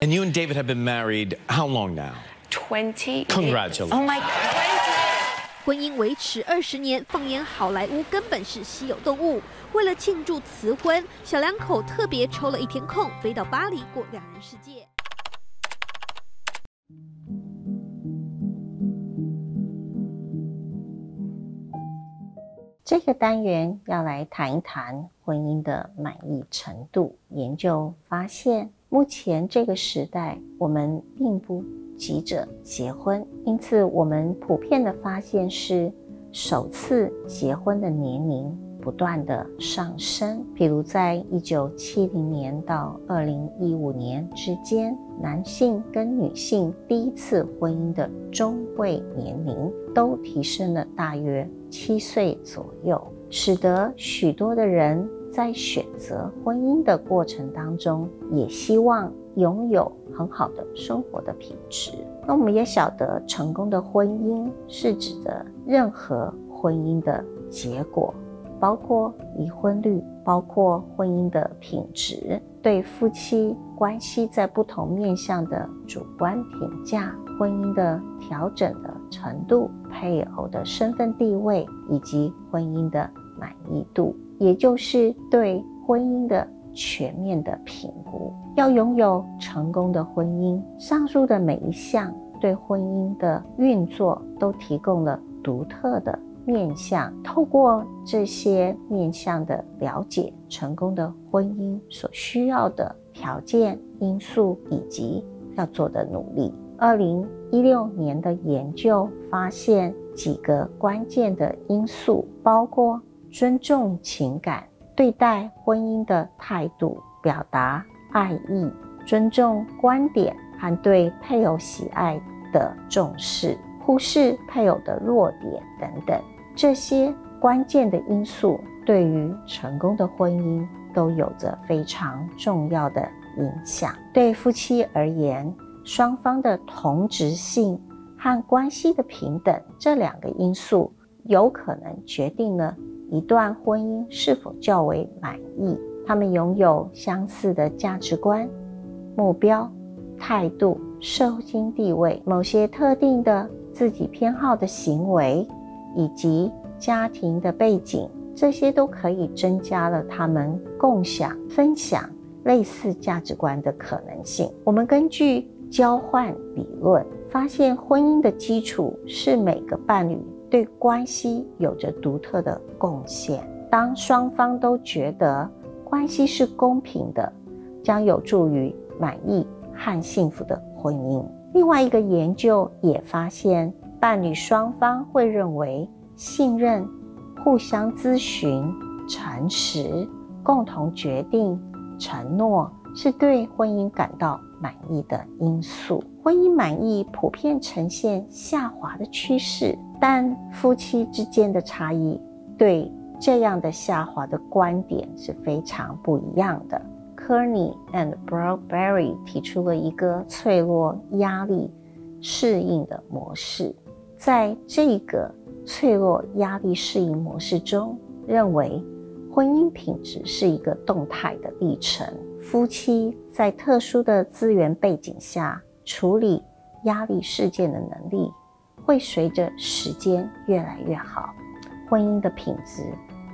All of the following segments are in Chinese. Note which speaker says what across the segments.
Speaker 1: And you and David have been married how long now?
Speaker 2: Twenty.
Speaker 1: Congratulations.
Speaker 2: Oh my God.
Speaker 3: 婚姻维持二十年，放眼好莱坞根本是稀有动物。为了庆祝辞婚，小两口特别抽了一天空，飞到巴黎过两人世界。
Speaker 4: 这个单元要来谈一谈婚姻的满意程度。研究发现，目前这个时代，我们并不急着结婚，因此我们普遍的发现是，首次结婚的年龄不断的上升。比如，在一九七零年到二零一五年之间，男性跟女性第一次婚姻的中位年龄都提升了大约。七岁左右，使得许多的人在选择婚姻的过程当中，也希望拥有很好的生活的品质。那我们也晓得，成功的婚姻是指的任何婚姻的结果，包括离婚率，包括婚姻的品质，对夫妻关系在不同面向的主观评价。婚姻的调整的程度、配偶的身份地位以及婚姻的满意度，也就是对婚姻的全面的评估。要拥有成功的婚姻，上述的每一项对婚姻的运作都提供了独特的面向。透过这些面向的了解，成功的婚姻所需要的条件、因素以及要做的努力。二零一六年的研究发现几个关键的因素，包括尊重情感、对待婚姻的态度、表达爱意、尊重观点和对配偶喜爱的重视、忽视配偶的弱点等等。这些关键的因素对于成功的婚姻都有着非常重要的影响。对夫妻而言，双方的同质性和关系的平等这两个因素，有可能决定了一段婚姻是否较为满意。他们拥有相似的价值观、目标、态度、社会地位、某些特定的自己偏好的行为，以及家庭的背景，这些都可以增加了他们共享、分享类似价值观的可能性。我们根据。交换理论发现，婚姻的基础是每个伴侣对关系有着独特的贡献。当双方都觉得关系是公平的，将有助于满意和幸福的婚姻。另外一个研究也发现，伴侣双方会认为信任、互相咨询、诚实、共同决定、承诺是对婚姻感到。满意的因素，婚姻满意普遍呈现下滑的趋势，但夫妻之间的差异对这样的下滑的观点是非常不一样的。Kearney and Bradbury 提出了一个脆弱压力适应的模式，在这个脆弱压力适应模式中，认为婚姻品质是一个动态的历程。夫妻在特殊的资源背景下处理压力事件的能力，会随着时间越来越好，婚姻的品质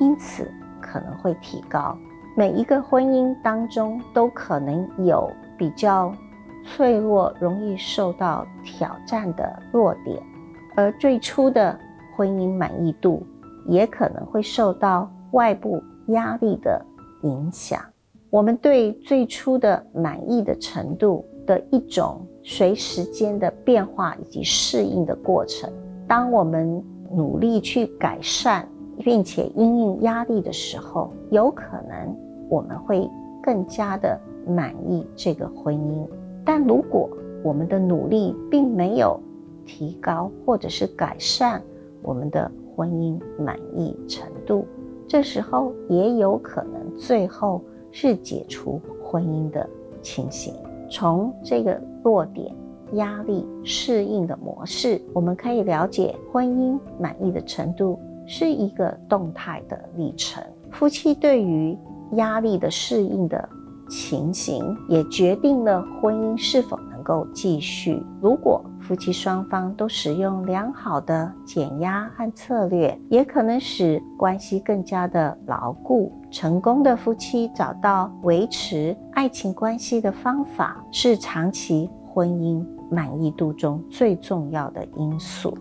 Speaker 4: 因此可能会提高。每一个婚姻当中都可能有比较脆弱、容易受到挑战的弱点，而最初的婚姻满意度也可能会受到外部压力的影响。我们对最初的满意的程度的一种随时间的变化以及适应的过程。当我们努力去改善，并且因应压力的时候，有可能我们会更加的满意这个婚姻。但如果我们的努力并没有提高或者是改善我们的婚姻满意程度，这时候也有可能最后。是解除婚姻的情形。从这个落点、压力适应的模式，我们可以了解婚姻满意的程度是一个动态的历程。夫妻对于压力的适应的情形，也决定了婚姻是否够继续。如果夫妻双方都使用良好的减压和策略，也可能使关系更加的牢固。成功的夫妻找到维持爱情关系的方法，是长期婚姻满意度中最重要的因素。